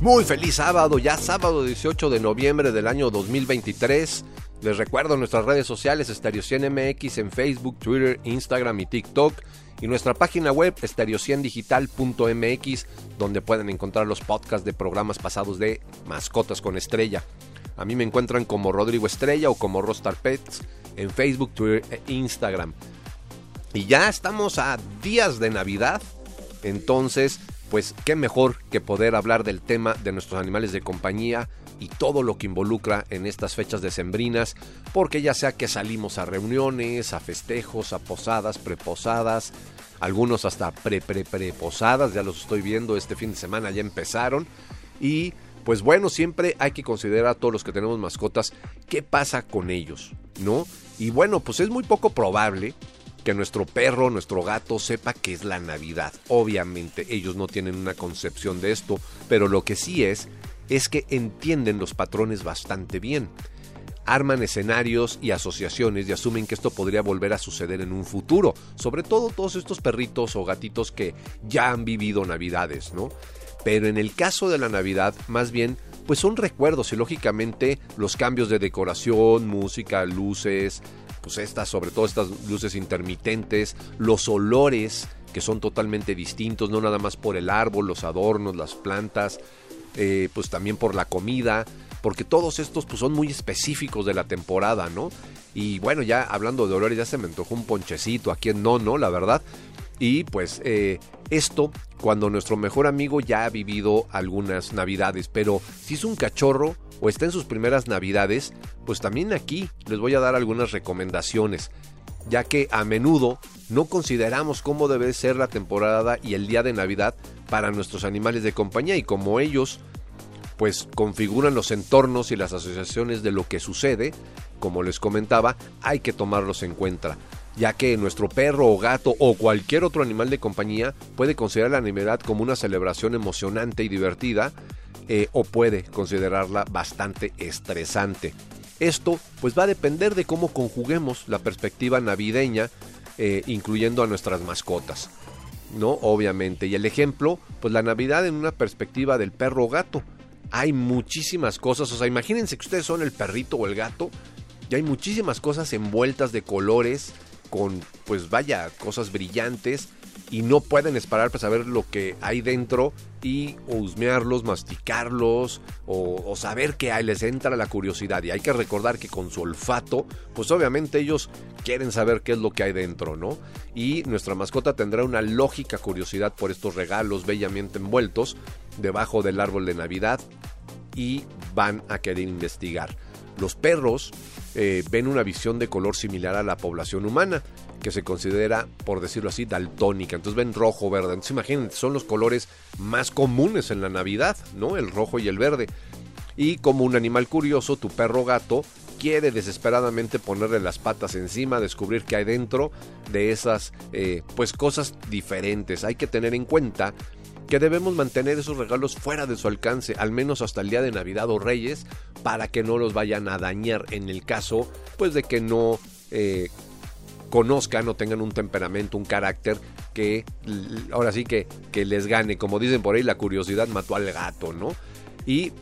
Muy feliz sábado, ya sábado 18 de noviembre del año 2023. Les recuerdo nuestras redes sociales Stereo 100 MX en Facebook, Twitter, Instagram y TikTok y nuestra página web stereo100digital.mx donde pueden encontrar los podcasts de programas pasados de Mascotas con Estrella. A mí me encuentran como Rodrigo Estrella o como Rostar Pets en Facebook, Twitter e Instagram. Y ya estamos a días de Navidad, entonces pues qué mejor que poder hablar del tema de nuestros animales de compañía y todo lo que involucra en estas fechas decembrinas, porque ya sea que salimos a reuniones, a festejos, a posadas, preposadas, algunos hasta pre pre preposadas, ya los estoy viendo este fin de semana ya empezaron y pues bueno, siempre hay que considerar a todos los que tenemos mascotas qué pasa con ellos, ¿no? Y bueno, pues es muy poco probable que nuestro perro, nuestro gato sepa que es la Navidad. Obviamente ellos no tienen una concepción de esto, pero lo que sí es es que entienden los patrones bastante bien. Arman escenarios y asociaciones y asumen que esto podría volver a suceder en un futuro, sobre todo todos estos perritos o gatitos que ya han vivido Navidades, ¿no? Pero en el caso de la Navidad, más bien, pues son recuerdos y lógicamente los cambios de decoración, música, luces, pues estas, sobre todo estas luces intermitentes, los olores que son totalmente distintos, no nada más por el árbol, los adornos, las plantas, eh, pues también por la comida, porque todos estos pues son muy específicos de la temporada, ¿no? Y bueno, ya hablando de olores, ya se me antojó un ponchecito, a quien no, ¿no? La verdad. Y pues eh, esto cuando nuestro mejor amigo ya ha vivido algunas navidades, pero si es un cachorro, o está en sus primeras navidades, pues también aquí les voy a dar algunas recomendaciones, ya que a menudo no consideramos cómo debe ser la temporada y el día de Navidad para nuestros animales de compañía y como ellos pues configuran los entornos y las asociaciones de lo que sucede, como les comentaba, hay que tomarlos en cuenta, ya que nuestro perro o gato o cualquier otro animal de compañía puede considerar la Navidad como una celebración emocionante y divertida, eh, o puede considerarla bastante estresante. Esto pues va a depender de cómo conjuguemos la perspectiva navideña, eh, incluyendo a nuestras mascotas. ¿No? Obviamente. Y el ejemplo, pues la Navidad en una perspectiva del perro o gato. Hay muchísimas cosas, o sea, imagínense que ustedes son el perrito o el gato, y hay muchísimas cosas envueltas de colores, con, pues vaya, cosas brillantes, y no pueden esperar para saber lo que hay dentro y husmearlos, masticarlos o, saber que les entra la curiosidad. Y hay que recordar que con su olfato, pues obviamente ellos quieren saber qué es lo que hay dentro, ¿no? Y nuestra mascota tendrá una lógica curiosidad por estos regalos bellamente envueltos debajo del árbol de Navidad y van a querer investigar. Los perros eh, ven una visión de color similar a la población humana, que se considera, por decirlo así, daltónica. Entonces ven rojo, verde. Entonces imagínense, son los colores más comunes en la Navidad, ¿no? El rojo y el verde. Y como un animal curioso, tu perro gato quiere desesperadamente ponerle las patas encima, descubrir qué hay dentro de esas eh, pues cosas diferentes. Hay que tener en cuenta que debemos mantener esos regalos fuera de su alcance, al menos hasta el día de Navidad o Reyes, para que no los vayan a dañar en el caso, pues de que no eh, conozcan o tengan un temperamento, un carácter que ahora sí que, que les gane. Como dicen por ahí, la curiosidad mató al gato, ¿no? Y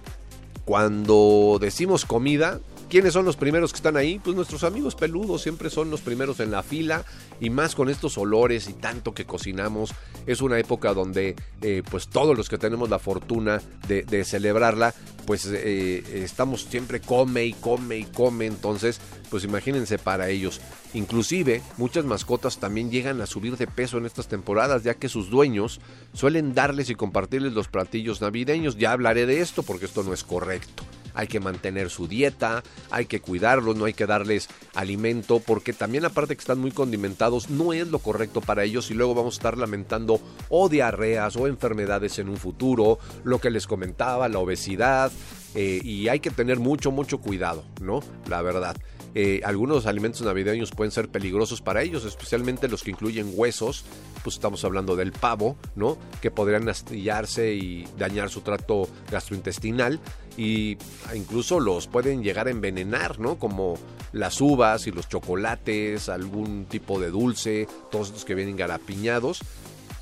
cuando decimos comida, ¿Quiénes son los primeros que están ahí? Pues nuestros amigos peludos siempre son los primeros en la fila y más con estos olores y tanto que cocinamos. Es una época donde eh, pues todos los que tenemos la fortuna de, celebrarla pues eh, estamos siempre come y come y come. Entonces pues imagínense para ellos. Inclusive muchas mascotas también llegan a subir de peso en estas temporadas ya que sus dueños suelen darles y compartirles los platillos navideños. Ya hablaré de esto porque esto no es correcto hay que mantener su dieta, hay que cuidarlos, no hay que darles alimento, porque también aparte que están muy condimentados, no es lo correcto para ellos y luego vamos a estar lamentando o diarreas o enfermedades en un futuro, lo que les comentaba, la obesidad, Eh, y hay que tener mucho, mucho cuidado, ¿no? La verdad. Eh, algunos alimentos navideños pueden ser peligrosos para ellos, especialmente los que incluyen huesos, pues estamos hablando del pavo, ¿no? Que podrían astillarse y dañar su trato gastrointestinal y incluso los pueden llegar a envenenar, ¿no? Como las uvas y los chocolates, algún tipo de dulce, todos los que vienen garapiñados.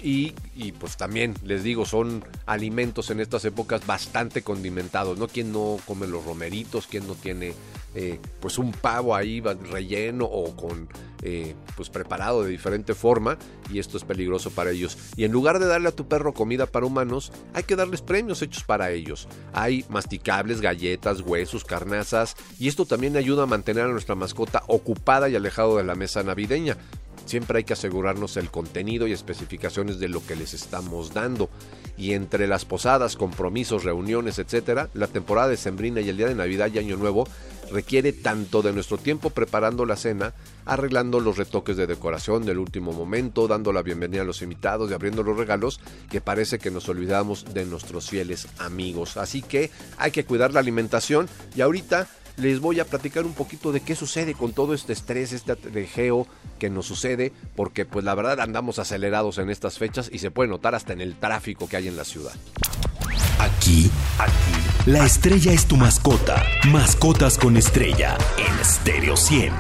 Y, y, pues también les digo, son alimentos en estas épocas bastante condimentados, ¿no? ¿Quién no come los romeritos? ¿Quién no tiene eh, pues un pavo ahí relleno o con eh, pues preparado de diferente forma y esto es peligroso para ellos. Y en lugar de darle a tu perro comida para humanos, hay que darles premios hechos para ellos. Hay masticables, galletas, huesos, carnazas y esto también ayuda a mantener a nuestra mascota ocupada y alejado de la mesa navideña. Siempre hay que asegurarnos el contenido y especificaciones de lo que les estamos dando. Y entre las posadas, compromisos, reuniones, etc., la temporada de Sembrina y el día de Navidad y Año Nuevo requiere tanto de nuestro tiempo preparando la cena, arreglando los retoques de decoración del último momento, dando la bienvenida a los invitados y abriendo los regalos, que parece que nos olvidamos de nuestros fieles amigos. Así que hay que cuidar la alimentación y ahorita les voy a platicar un poquito de qué sucede con todo este estrés, este atrejeo que nos sucede, porque pues la verdad andamos acelerados en estas fechas y se puede notar hasta en el tráfico que hay en la ciudad. Aquí, aquí, la estrella es tu mascota. Mascotas con estrella en Stereo 100.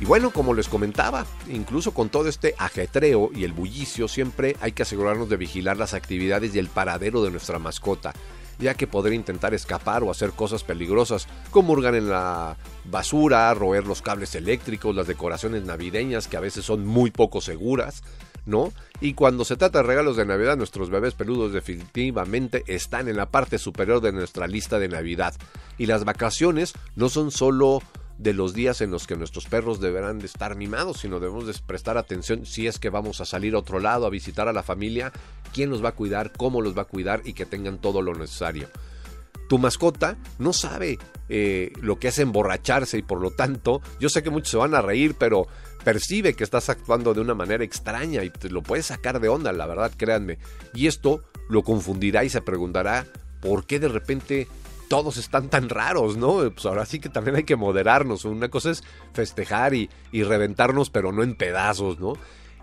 Y bueno, como les comentaba, incluso con todo este ajetreo y el bullicio, siempre hay que asegurarnos de vigilar las actividades y el paradero de nuestra mascota ya que podría intentar escapar o hacer cosas peligrosas, como hurgar en la basura, roer los cables eléctricos, las decoraciones navideñas que a veces son muy poco seguras, ¿no? Y cuando se trata de regalos de Navidad, nuestros bebés peludos definitivamente están en la parte superior de nuestra lista de Navidad. Y las vacaciones no son solo de los días en los que nuestros perros deberán de estar mimados, sino debemos de prestar atención si es que vamos a salir a otro lado a visitar a la familia, quién los va a cuidar, cómo los va a cuidar y que tengan todo lo necesario. Tu mascota no sabe eh, lo que es emborracharse y por lo tanto, yo sé que muchos se van a reír, pero percibe que estás actuando de una manera extraña y te lo puedes sacar de onda, la verdad, créanme. Y esto lo confundirá y se preguntará por qué de repente todos están tan raros, ¿no? Pues ahora sí que también hay que moderarnos. Una cosa es festejar y, reventarnos, pero no en pedazos, ¿no?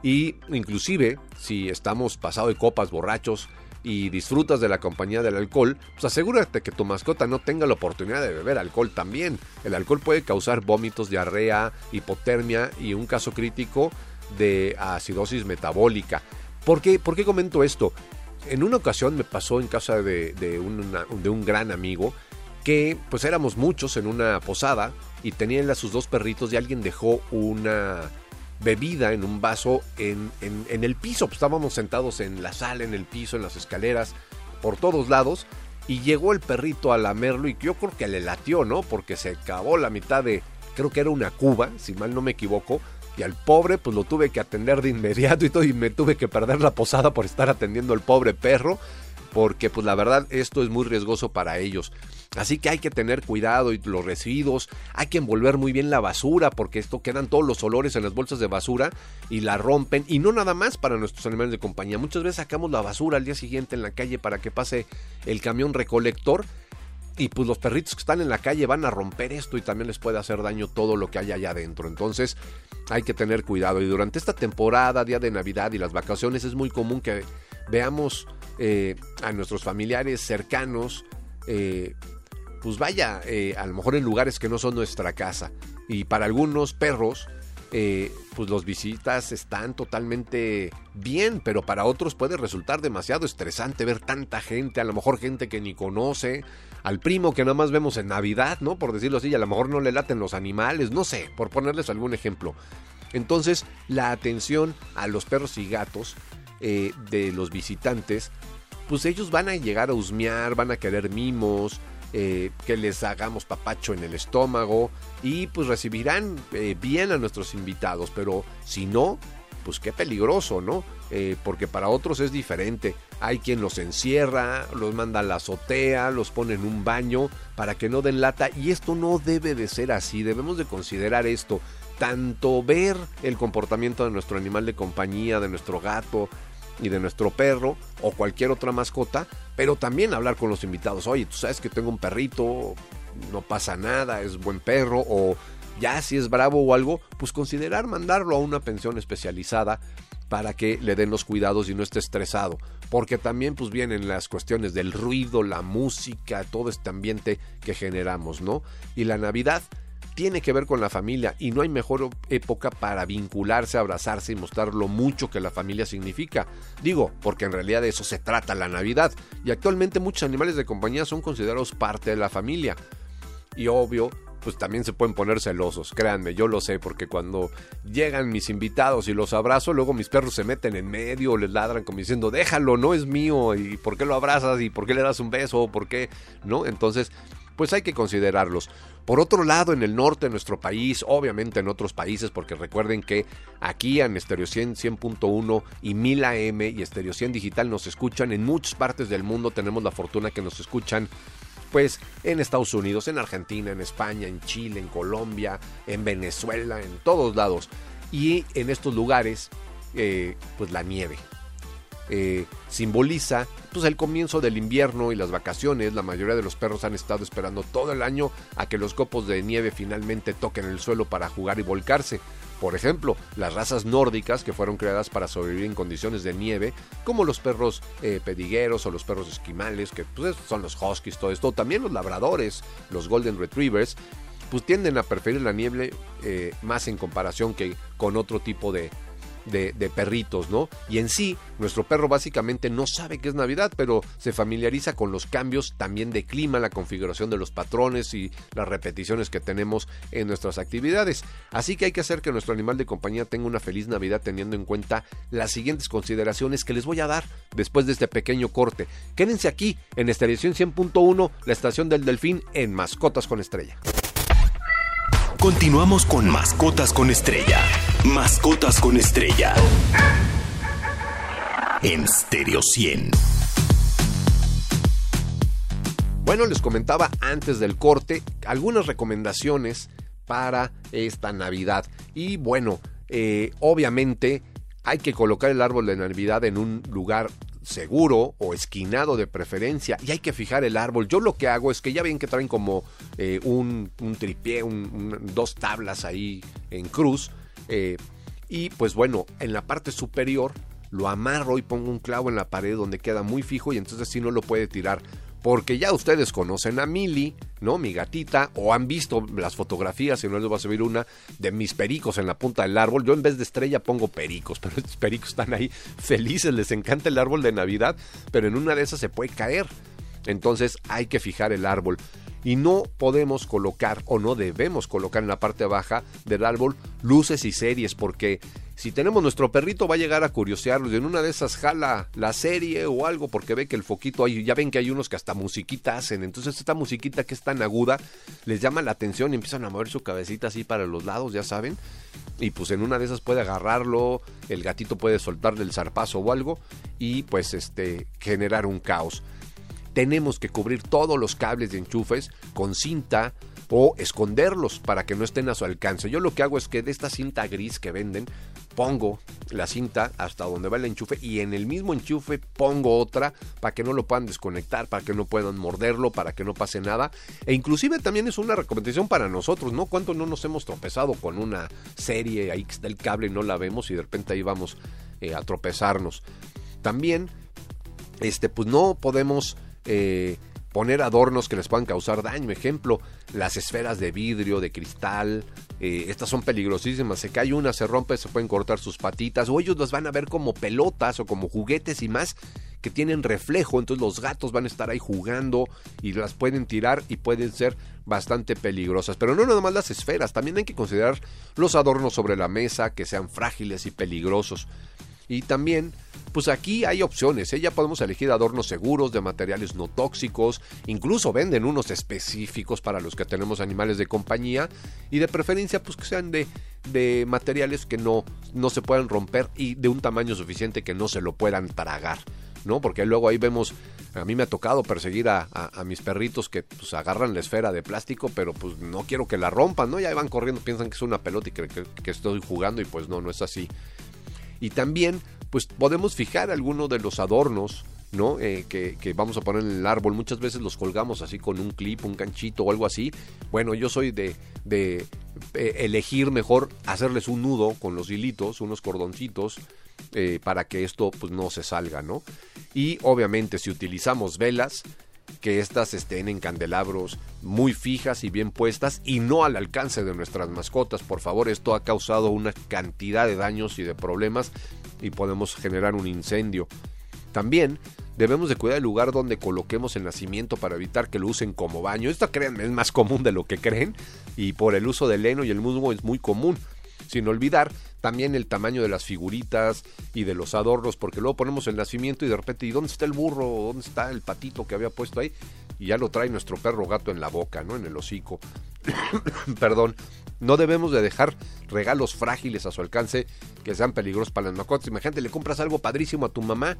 Y inclusive, si estamos pasado de copas, borrachos, y disfrutas de la compañía del alcohol, pues asegúrate que tu mascota no tenga la oportunidad de beber alcohol también. El alcohol puede causar vómitos, diarrea, hipotermia y un caso crítico de acidosis metabólica. ¿Por qué, ¿Por qué comento esto? en una ocasión me pasó en casa de, de, un gran amigo que pues éramos muchos en una posada y tenían a sus dos perritos y alguien dejó una bebida en un vaso en, en, el piso. Pues, estábamos sentados en la sala, en el piso, en las escaleras, por todos lados. Y llegó el perrito a lamerlo y yo creo que le latió, ¿no? Porque se acabó la mitad de, creo que era una cuba, si mal no me equivoco y al pobre pues lo tuve que atender de inmediato y todo y me tuve que perder la posada por estar atendiendo al pobre perro porque pues la verdad esto es muy riesgoso para ellos. Así que hay que tener cuidado y los residuos, hay que envolver muy bien la basura porque esto quedan todos los olores en las bolsas de basura y la rompen y no nada más para nuestros animales de compañía. Muchas veces sacamos la basura al día siguiente en la calle para que pase el camión recolector y pues los perritos que están en la calle van a romper esto y también les puede hacer daño todo lo que hay allá adentro. Entonces hay que tener cuidado. Y durante esta temporada, día de Navidad y las vacaciones, es muy común que veamos eh, a nuestros familiares cercanos, eh, pues vaya, eh, a lo mejor en lugares que no son nuestra casa. Y para algunos perros, pues los visitas están totalmente bien, pero para otros puede resultar demasiado estresante ver tanta gente, a lo mejor gente que ni conoce, al primo que nada más vemos en Navidad, ¿no? Por decirlo así, a lo mejor no le laten los animales, no sé, por ponerles algún ejemplo. Entonces, la atención a los perros y gatos eh, de los visitantes, pues ellos van a llegar a husmear, van a querer mimos, eh, que les hagamos papacho en el estómago y pues recibirán eh, bien a nuestros invitados, pero si no, pues qué peligroso, ¿no? Porque para otros es diferente. Hay quien los encierra, los manda a la azotea, los pone en un baño para que no den lata y esto no debe de ser así, debemos de considerar esto. Tanto ver el comportamiento de nuestro animal de compañía, de nuestro gato, y de nuestro perro o cualquier otra mascota, pero también hablar con los invitados. Oye, tú sabes que tengo un perrito, no pasa nada, es buen perro o ya si es bravo o algo, pues considerar mandarlo a una pensión especializada para que le den los cuidados y no esté estresado. Porque también pues vienen las cuestiones del ruido, la música, todo este ambiente que generamos, ¿no? Y la Navidad tiene que ver con la familia y no hay mejor época para vincularse, abrazarse y mostrar lo mucho que la familia significa. Digo, porque en realidad de eso se trata la Navidad y actualmente muchos animales de compañía son considerados parte de la familia. Y obvio, pues también se pueden poner celosos, créanme, yo lo sé, porque cuando llegan mis invitados y los abrazo, luego mis perros se meten en medio, les ladran como diciendo, déjalo, no es mío, y por qué lo abrazas, y por qué le das un beso, por qué, ¿no? Entonces, pues hay que considerarlos. Por otro lado, en el norte de nuestro país, obviamente en otros países, porque recuerden que aquí en Stereo 100, 100.1 y 1000 AM y Stereo 100 Digital nos escuchan en muchas partes del mundo, tenemos la fortuna que nos escuchan pues en Estados Unidos, en Argentina, en España, en Chile, en Colombia, en Venezuela, en todos lados. Y en estos lugares, eh, pues la nieve. Eh, simboliza pues el comienzo del invierno y las vacaciones. La mayoría de los perros han estado esperando todo el año a que los copos de nieve finalmente toquen el suelo para jugar y volcarse. Por ejemplo, las razas nórdicas que fueron creadas para sobrevivir en condiciones de nieve, como los perros eh, pedigueros o los perros esquimales, que pues, son los huskies, todo esto, también los labradores, los golden retrievers, pues tienden a preferir la nieve eh, más en comparación que con otro tipo de, de, perritos, ¿no? Y en sí, nuestro perro básicamente no sabe qué es Navidad, pero se familiariza con los cambios también de clima, la configuración de los patrones y las repeticiones que tenemos en nuestras actividades. Así que hay que hacer que nuestro animal de compañía tenga una feliz Navidad teniendo en cuenta las siguientes consideraciones que les voy a dar después de este pequeño corte. Quédense aquí en esta edición 100.1, la estación del Delfín en Mascotas con Estrella. Continuamos con Mascotas con Estrella. Mascotas con Estrella. En Stereo 100. Bueno, les comentaba antes del corte algunas recomendaciones para esta Navidad. Y bueno, eh, obviamente hay que colocar el árbol de Navidad en un lugar seguro o esquinado de preferencia y hay que fijar el árbol. Yo lo que hago es que ya ven que traen como eh, un, un, tripié, dos tablas ahí en cruz eh, y pues bueno, en la parte superior lo amarro y pongo un clavo en la pared donde queda muy fijo y entonces si no lo puede tirar porque ya ustedes conocen a Mili, ¿no? Mi gatita, o han visto las fotografías, si no les voy a subir una, de mis pericos en la punta del árbol. Yo en vez de estrella pongo pericos, pero estos pericos están ahí felices, les encanta el árbol de Navidad, pero en una de esas se puede caer. Entonces hay que fijar el árbol. Y no podemos colocar o no debemos colocar en la parte baja del árbol luces y series porque si tenemos nuestro perrito va a llegar a curiosearlos y en una de esas jala la serie o algo porque ve que el foquito ahí, ya ven que hay unos que hasta musiquita hacen, entonces esta musiquita que es tan aguda les llama la atención y empiezan a mover su cabecita así para los lados, ya saben, y pues en una de esas puede agarrarlo, el gatito puede soltarle el zarpazo o algo y pues este generar un caos. Tenemos que cubrir todos los cables de enchufes con cinta o esconderlos para que no estén a su alcance. Yo lo que hago es que de esta cinta gris que venden, pongo la cinta hasta donde va el enchufe y en el mismo enchufe pongo otra para que no lo puedan desconectar, para que no puedan morderlo, para que no pase nada. E inclusive también es una recomendación para nosotros, ¿no? ¿Cuánto no nos hemos tropezado con una serie ahí del cable y no la vemos y de repente ahí vamos eh, a tropezarnos? También, este, pues no podemos... Eh, poner adornos que les puedan causar daño. Ejemplo, las esferas de vidrio, de cristal. Eh, estas son peligrosísimas. Se cae una, se rompe, se pueden cortar sus patitas. O ellos las van a ver como pelotas o como juguetes y más que tienen reflejo. Entonces los gatos van a estar ahí jugando y las pueden tirar y pueden ser bastante peligrosas. Pero no nada más las esferas. También hay que considerar los adornos sobre la mesa que sean frágiles y peligrosos. Y también pues aquí hay opciones, ¿eh? ya podemos elegir adornos seguros de materiales no tóxicos, incluso venden unos específicos para los que tenemos animales de compañía y de preferencia pues que sean de, de materiales que no, no se puedan romper y de un tamaño suficiente que no se lo puedan tragar. ¿no? Porque luego ahí vemos, a mí me ha tocado perseguir a, mis perritos que pues agarran la esfera de plástico, pero pues no quiero que la rompan, ¿no? Ya van corriendo, piensan que es una pelota y que, que estoy jugando y pues no, no es así. Y también pues podemos fijar alguno de los adornos ¿no? Eh, que, vamos a poner en el árbol. Muchas veces los colgamos así con un clip, un ganchito o algo así. Bueno, yo soy de, de eh, elegir mejor hacerles un nudo con los hilitos, unos cordoncitos, eh, para que esto pues, no se salga, ¿no? Y obviamente si utilizamos velas, que éstas estén en candelabros muy fijas y bien puestas y no al alcance de nuestras mascotas. Por favor, esto ha causado una cantidad de daños y de problemas y podemos generar un incendio. También debemos de cuidar el lugar donde coloquemos el nacimiento para evitar que lo usen como baño. Esto créanme es más común de lo que creen y por el uso del heno y el musgo es muy común. Sin olvidar también el tamaño de las figuritas y de los adornos, porque luego ponemos el nacimiento y de repente, ¿y dónde está el burro? ¿Dónde está el patito que había puesto ahí? Y ya lo trae nuestro perro gato en la boca, ¿no? En el hocico. Perdón. No debemos de dejar regalos frágiles a su alcance que sean peligrosos para las mascotas. Imagínate, le compras algo padrísimo a tu mamá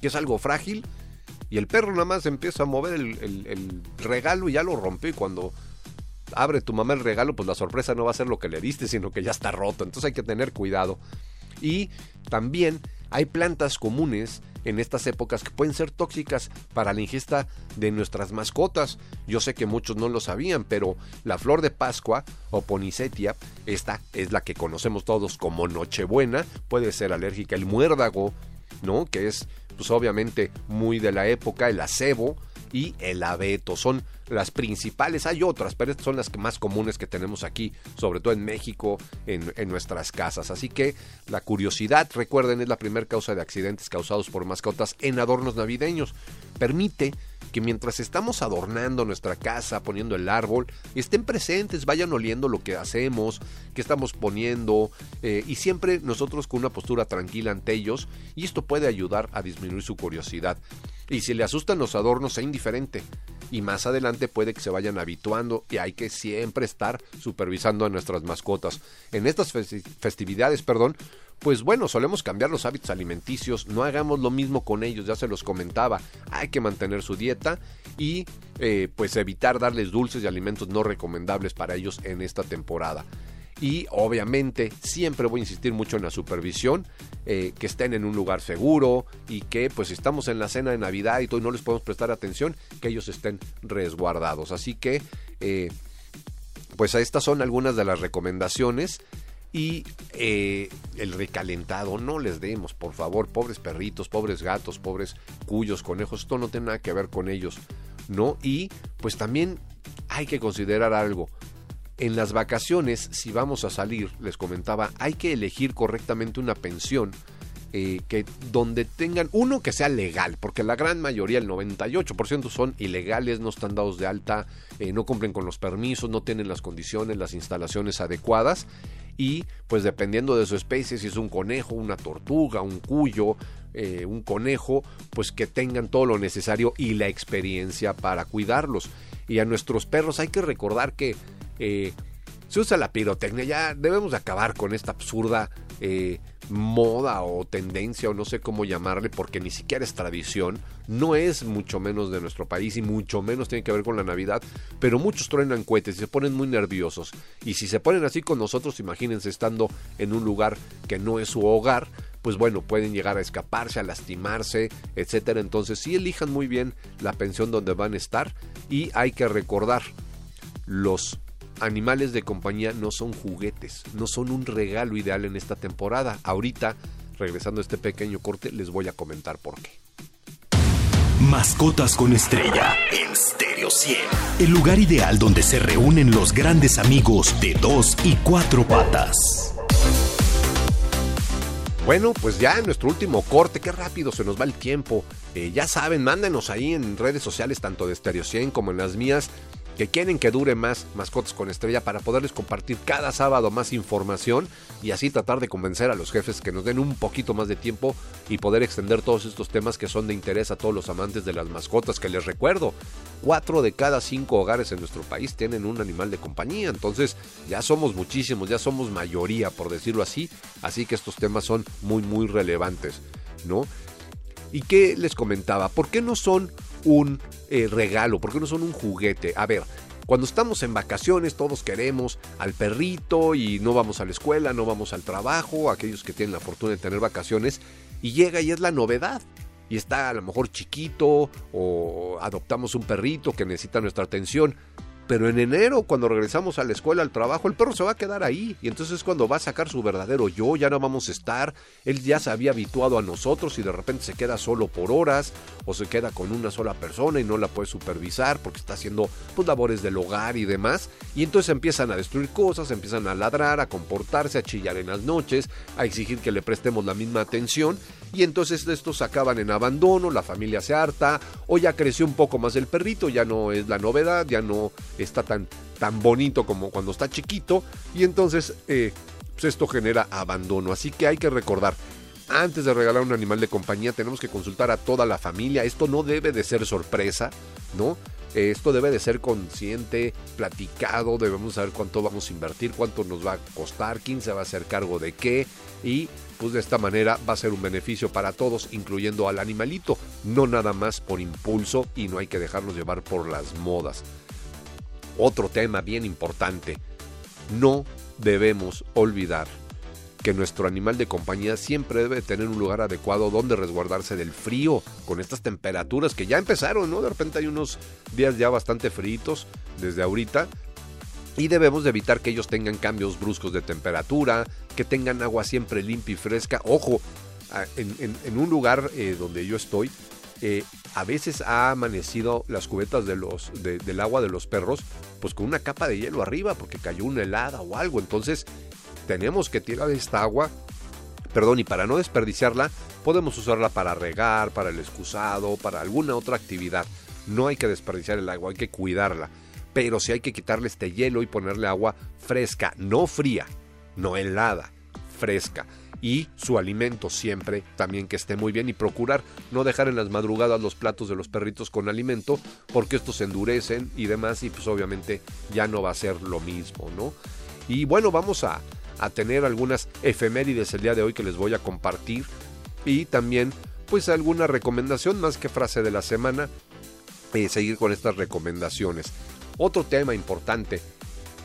que es algo frágil, y el perro nada más empieza a mover el, regalo y ya lo rompe. Y cuando abre tu mamá el regalo, pues la sorpresa no va a ser lo que le diste, sino que ya está roto. Entonces hay que tener cuidado. Y también hay plantas comunes en estas épocas que pueden ser tóxicas para la ingesta de nuestras mascotas. Yo sé que muchos no lo sabían, pero la flor de Pascua o Ponicetia, esta es la que conocemos todos como Nochebuena, puede ser alérgica. El muérdago, ¿no? Que es pues obviamente muy de la época, el acebo y el abeto. Son las principales, hay otras, pero estas son las más comunes que tenemos aquí, sobre todo en México, en, en nuestras casas. Así que la curiosidad, recuerden, es la primera causa de accidentes causados por mascotas en adornos navideños. Permite que mientras estamos adornando nuestra casa, poniendo el árbol, estén presentes, vayan oliendo lo que hacemos, que estamos poniendo, eh, y siempre nosotros con una postura tranquila ante ellos, y esto puede ayudar a disminuir su curiosidad. Y si le asustan los adornos, sea indiferente. Y más adelante puede que se vayan habituando y hay que siempre estar supervisando a nuestras mascotas. En estas festividades, perdón, pues bueno, solemos cambiar los hábitos alimenticios, no hagamos lo mismo con ellos, ya se los comentaba, hay que mantener su dieta y eh, pues evitar darles dulces y alimentos no recomendables para ellos en esta temporada. Y obviamente siempre voy a insistir mucho en la supervisión, eh, que estén en un lugar seguro y que pues estamos en la cena de Navidad y todo y no les podemos prestar atención, que ellos estén resguardados. Así que eh, pues estas son algunas de las recomendaciones y eh, el recalentado, no les demos, por favor, pobres perritos, pobres gatos, pobres cuyos, conejos, esto no tiene nada que ver con ellos, ¿no? Y pues también hay que considerar algo. En las vacaciones, si vamos a salir, les comentaba, hay que elegir correctamente una pensión eh, que donde tengan uno que sea legal, porque la gran mayoría, el 98% son ilegales, no están dados de alta, eh, no cumplen con los permisos, no tienen las condiciones, las instalaciones adecuadas y pues dependiendo de su especie, si es un conejo, una tortuga, un cuyo, eh, un conejo, pues que tengan todo lo necesario y la experiencia para cuidarlos. Y a nuestros perros hay que recordar que se usa la pirotecnia, ya debemos acabar con esta absurda moda o tendencia o no sé cómo llamarle porque ni siquiera es tradición, no es mucho menos de nuestro país y mucho menos tiene que ver con la Navidad, pero muchos truenan cohetes y se ponen muy nerviosos y si se ponen así con nosotros, imagínense estando en un lugar que no es su hogar, pues bueno, pueden llegar a escaparse, a lastimarse, etcétera. Entonces, sí elijan muy bien la pensión donde van a estar y hay que recordar los animales de compañía no son juguetes, no son un regalo ideal en esta temporada. Ahorita, regresando a este pequeño corte, les voy a comentar por qué. Mascotas con estrella en Stereo 100. El lugar ideal donde se reúnen los grandes amigos de dos y cuatro patas. Bueno, pues ya en nuestro último corte, qué rápido se nos va el tiempo. Eh, ya saben, mándenos ahí en redes sociales, tanto de Stereo 100 como en las mías, que quieren que dure más Mascotas con Estrella para poderles compartir cada sábado más información y así tratar de convencer a los jefes que nos den un poquito más de tiempo y poder extender todos estos temas que son de interés a todos los amantes de las mascotas, que les recuerdo, cuatro de cada cinco hogares en nuestro país tienen un animal de compañía, entonces ya somos muchísimos, ya somos mayoría, por decirlo así, así que estos temas son muy, muy relevantes, ¿no? ¿Y qué les comentaba? ¿Por qué no son un eh, regalo, porque no son un juguete. A ver, cuando estamos en vacaciones todos queremos al perrito y no vamos a la escuela, no vamos al trabajo, aquellos que tienen la fortuna de tener vacaciones, y llega y es la novedad. Y está a lo mejor chiquito o adoptamos un perrito que necesita nuestra atención. Pero en enero, cuando regresamos a la escuela, al trabajo, el perro se va a quedar ahí. Y entonces es cuando va a sacar su verdadero yo, ya no vamos a estar. Él ya se había habituado a nosotros y de repente se queda solo por horas o se queda con una sola persona y no la puede supervisar porque está haciendo pues, labores del hogar y demás. Y entonces empiezan a destruir cosas, empiezan a ladrar, a comportarse, a chillar en las noches, a exigir que le prestemos la misma atención. Y entonces estos acaban en abandono, la familia se harta, o ya creció un poco más el perrito, ya no es la novedad, ya no está tan, tan bonito como cuando está chiquito y entonces eh, pues esto genera abandono. Así que hay que recordar, antes de regalar un animal de compañía tenemos que consultar a toda la familia. Esto no debe de ser sorpresa, ¿no? Esto debe de ser consciente, platicado, debemos saber cuánto vamos a invertir, cuánto nos va a costar, quién se va a hacer cargo de qué y pues de esta manera va a ser un beneficio para todos, incluyendo al animalito, no nada más por impulso y no hay que dejarnos llevar por las modas. Otro tema bien importante, no debemos olvidar que nuestro animal de compañía siempre debe tener un lugar adecuado donde resguardarse del frío, con estas temperaturas que ya empezaron, ¿no? De repente hay unos días ya bastante fritos desde ahorita. Y debemos de evitar que ellos tengan cambios bruscos de temperatura, que tengan agua siempre limpia y fresca. Ojo, en, un lugar eh, donde yo estoy, eh, a veces ha amanecido las cubetas del agua de los perros, pues con una capa de hielo arriba, porque cayó una helada o algo. Entonces, tenemos que tirar esta agua, perdón, y para no desperdiciarla, podemos usarla para regar, para el excusado, para alguna otra actividad. No hay que desperdiciar el agua, hay que cuidarla. Pero sí hay que quitarle este hielo y ponerle agua fresca, no fría, no helada, fresca y su alimento siempre también que esté muy bien y procurar no dejar en las madrugadas los platos de los perritos con alimento porque estos se endurecen y demás y pues obviamente ya no va a ser lo mismo, ¿no? Y bueno, vamos a, a tener algunas efemérides el día de hoy que les voy a compartir y también pues alguna recomendación más que frase de la semana, eh, seguir con estas recomendaciones. Otro tema importante,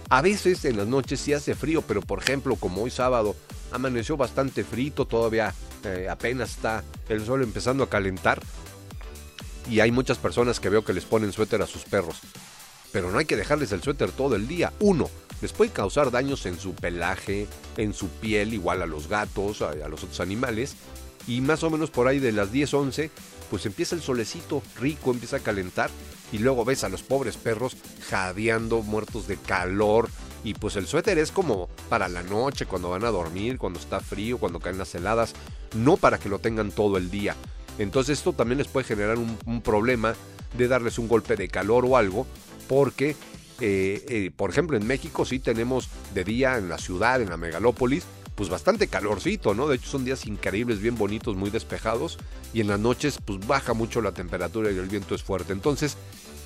a veces en las noches sí hace frío, pero por ejemplo como hoy sábado amaneció bastante frito, todavía eh, apenas está el sol empezando a calentar. Y hay muchas personas que veo que les ponen suéter a sus perros. Pero no hay que dejarles el suéter todo el día. Uno, les puede causar daños en su pelaje, en su piel, igual a los gatos, a, los otros animales. Y más o menos por ahí de las 10, 11, pues empieza el solecito rico, empieza a calentar. Y luego ves a los pobres perros jadeando, muertos de calor, y pues el suéter es como para la noche, cuando van a dormir, cuando está frío, cuando caen las heladas, no para que lo tengan todo el día. Entonces esto también les puede generar un, problema de darles un golpe de calor o algo, porque, eh, eh, por ejemplo, en México sí tenemos de día en la ciudad, en la megalópolis, pues bastante calorcito, ¿no? De hecho son días increíbles, bien bonitos, muy despejados, y en las noches pues baja mucho la temperatura y el viento es fuerte. Entonces,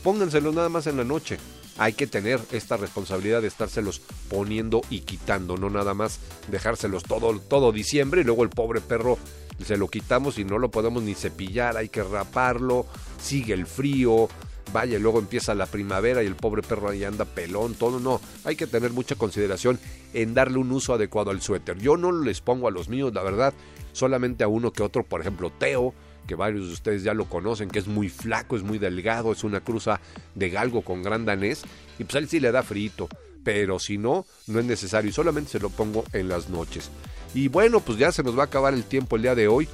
pónganselo nada más en la noche hay que tener esta responsabilidad de estárselos poniendo y quitando, no nada más dejárselos todo, todo diciembre y luego el pobre perro se lo quitamos y no lo podemos ni cepillar, hay que raparlo, sigue el frío, vaya, luego empieza la primavera y el pobre perro ahí anda pelón, todo, no, hay que tener mucha consideración en darle un uso adecuado al suéter. Yo no les pongo a los míos, la verdad, solamente a uno que otro, por ejemplo, Teo, que varios de ustedes ya lo conocen, que es muy flaco, es muy delgado, es una cruza de galgo con gran danés, y pues a él sí le da frito, pero si no, no es necesario, y solamente se lo pongo en las noches. Y bueno, pues ya se nos va a acabar el tiempo el día de hoy.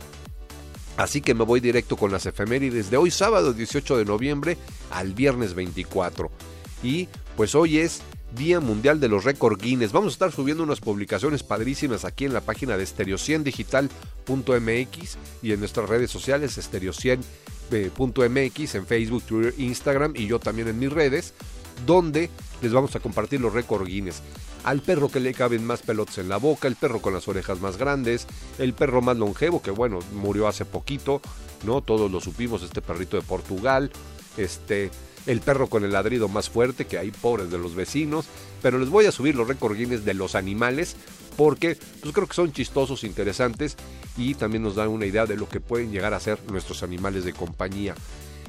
Así que me voy directo con las efemérides de hoy sábado 18 de noviembre al viernes 24. Y pues hoy es Día Mundial de los Récord Guinness. Vamos a estar subiendo unas publicaciones padrísimas aquí en la página de estereociendigital.mx y en nuestras redes sociales estereocien.mx en Facebook, Twitter, Instagram y yo también en mis redes, donde les vamos a compartir los récord Guinness. Al perro que le caben más pelotas en la boca, el perro con las orejas más grandes, el perro más longevo, que bueno, murió hace poquito, ¿no? Todos lo supimos, este perrito de Portugal, este el perro con el ladrido más fuerte, que hay pobres de los vecinos, pero les voy a subir los récord de los animales porque pues creo que son chistosos, interesantes y también nos dan una idea de lo que pueden llegar a ser nuestros animales de compañía.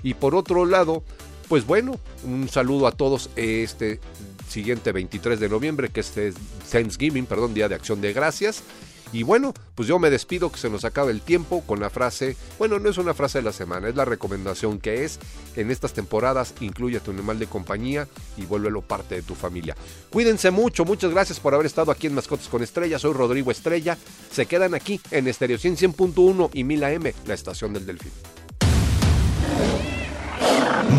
Y por otro lado, pues bueno, un saludo a todos este siguiente 23 de noviembre, que es Thanksgiving, perdón, Día de Acción de Gracias. Y bueno, pues yo me despido que se nos acabe el tiempo con la frase, bueno, no es una frase de la semana, es la recomendación que es, en estas temporadas incluye a tu animal de compañía y vuélvelo parte de tu familia. Cuídense mucho, muchas gracias por haber estado aquí en Mascotas con Estrella, soy Rodrigo Estrella, se quedan aquí en Estereo 100.1 y 1000 AM, la estación del Delfín.